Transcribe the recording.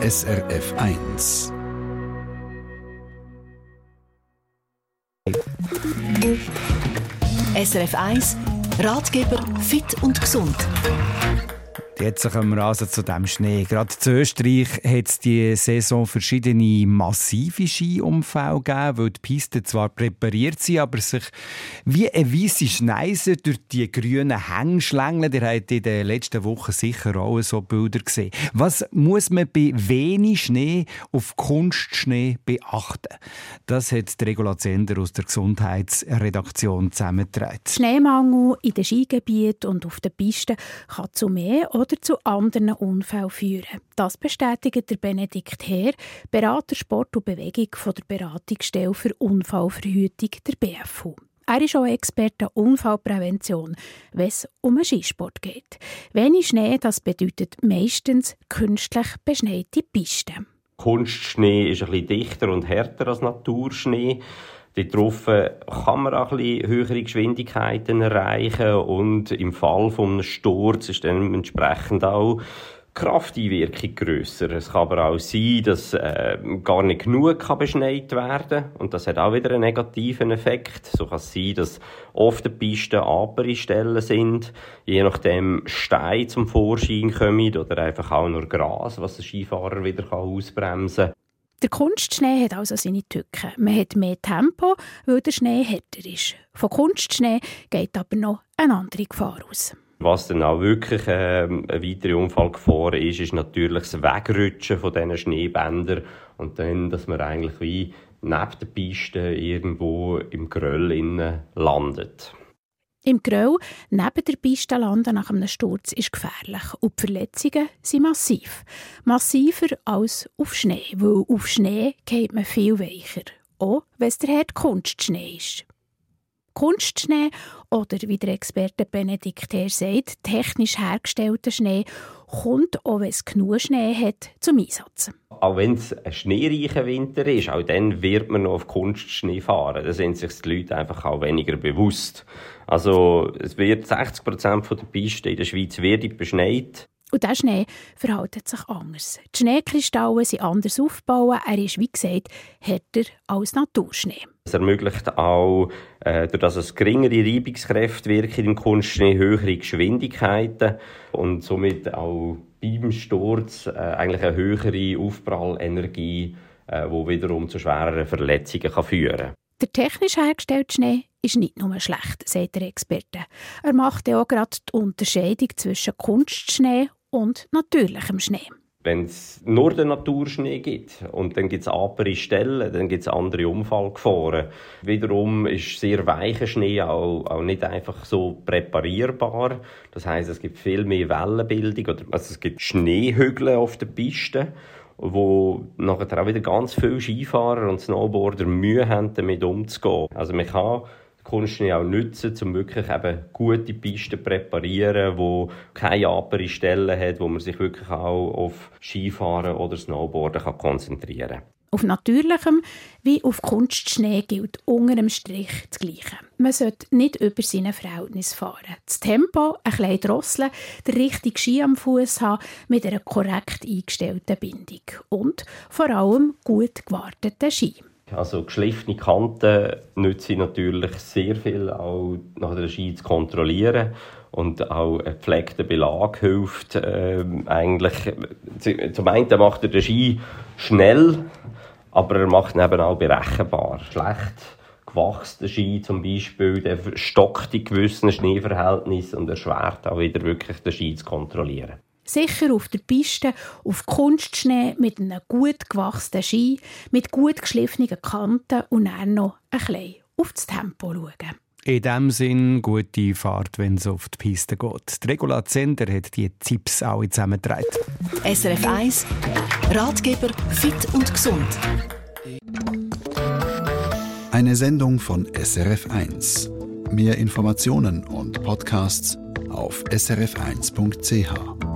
SRF 1. SRF 1 Ratgeber fit und gesund. Jetzt kommen wir also zu dem Schnee. Gerade in Österreich hat es diese Saison verschiedene massive Skiunfälle gegeben, weil die Pisten zwar präpariert sind, aber sich wie eine weisse Schneise durch die grünen Hänge schlängeln. Ihr habt in den letzten Wochen sicher auch so Bilder gesehen. Was muss man bei wenig Schnee auf Kunstschnee beachten? Das hat die Regula Zender aus der Gesundheitsredaktion zusammengetragen. Schneemangel in den Skigebieten und auf den Pisten kann zu mehr oder oder zu anderen Unfällen führen. Das bestätigt der Benedikt Heer, Berater Sport und Bewegung von der Beratungsstelle für Unfallverhütung der BFU. Er ist auch Experte Unfallprävention, wenn es um einen Skisport geht. Wenig Schnee, das bedeutet meistens künstlich beschneite Pisten. Kunstschnee ist ein bisschen dichter und härter als Naturschnee. Darauf kann man auch ein bisschen höhere Geschwindigkeiten erreichen und im Fall eines Sturz ist dann entsprechend auch Krafteinwirkung grösser. Es kann aber auch sein, dass äh, gar nicht genug kann beschneit werden und das hat auch wieder einen negativen Effekt. So kann es sein, dass oft die Pisten apere Stellen sind, je nachdem Steine zum Vorschein kommen oder einfach auch nur Gras, was der Skifahrer wieder ausbremsen kann. Der Kunstschnee hat also seine Tücken. Man hat mehr Tempo, weil der Schnee härter ist. Von Kunstschnee geht aber noch eine andere Gefahr aus. Was dann auch wirklich ähm, eine weitere Unfallgefahr ist, ist natürlich das Wegrutschen von diesen Schneebändern und dann, dass man eigentlich wie neben der Piste irgendwo im Gröll landet. Im Grau neben der Piste landen nach einem Sturz ist gefährlich und die Verletzungen sind massiv. Massiver als auf Schnee, weil auf Schnee geht man viel weicher. Auch wenn es der Herd Kunstschnee ist. Kunstschnee oder wie der Experte Benedikt Herr sagt, technisch hergestellter Schnee kommt, auch wenn es genug Schnee hat, zum Einsatz. Auch wenn es ein schneereicher Winter ist, auch dann wird man noch auf Kunstschnee fahren. Da sind sich die Leute einfach auch weniger bewusst. Also es wird 60 Prozent der Piste in der Schweiz wird beschneit. Und dieser Schnee verhält sich anders. Die Schneekristalle sind anders aufgebaut. Er ist, wie gesagt, härter als Naturschnee. Es ermöglicht auch, äh, durch dass es geringere Reibungskräfte wirken im Kunstschnee, höhere Geschwindigkeiten und somit auch beim Sturz äh, eigentlich eine höhere Aufprallenergie, äh, die wiederum zu schwereren Verletzungen kann führen kann. Der technisch hergestellte Schnee ist nicht nur schlecht, sagt der Experte. Er macht auch gerade die Unterscheidung zwischen Kunstschnee und natürlichem Schnee. Wenn es nur den Naturschnee gibt und dann gibt es andere Stellen, dann gibt es andere Unfallgefahren. Wiederum ist sehr weicher Schnee auch, auch nicht einfach so präparierbar. Das heißt, es gibt viel mehr Wellenbildung oder also es gibt Schneehügel auf der Piste wo nachher auch wieder ganz viele Skifahrer und Snowboarder Mühe haben, damit umzugehen. Also man kann Kunstschnee auch nutzen, um wirklich eben gute Pisten zu präparieren, wo keine apere Stellen hat, wo man sich wirklich auch auf Skifahren oder Snowboarden kann konzentrieren kann. Auf natürlichem wie auf Kunstschnee gilt unter dem Strich das Gleiche. Man sollte nicht über seine Verhältnis fahren. Das Tempo, ein bisschen drosseln, den richtigen Ski am Fuß haben mit einer korrekt eingestellten Bindung und vor allem gut gewarteten Ski. Also geschliffene Kanten nützen natürlich sehr viel, auch nach der Ski zu kontrollieren. Und auch ein gepflegter Belag hilft äh, eigentlich. Zum einen macht er den Ski schnell, aber er macht ihn eben auch berechenbar. Schlecht gewachsener Ski zum Beispiel, der stockt in gewissen Schneeverhältnissen und erschwert auch wieder wirklich den Ski zu kontrollieren. Sicher auf der Piste, auf Kunstschnee mit einem gut gewachsenen Ski, mit gut geschliffenen Kanten und dann noch ein bisschen auf das Tempo schauen. In diesem Sinn gute Fahrt, wenn es auf die Piste geht. Die Regula Zender hat die Tipps alle zusammengetragen. SRF 1 Ratgeber fit und gesund. Eine Sendung von SRF 1. Mehr Informationen und Podcasts auf srf1.ch.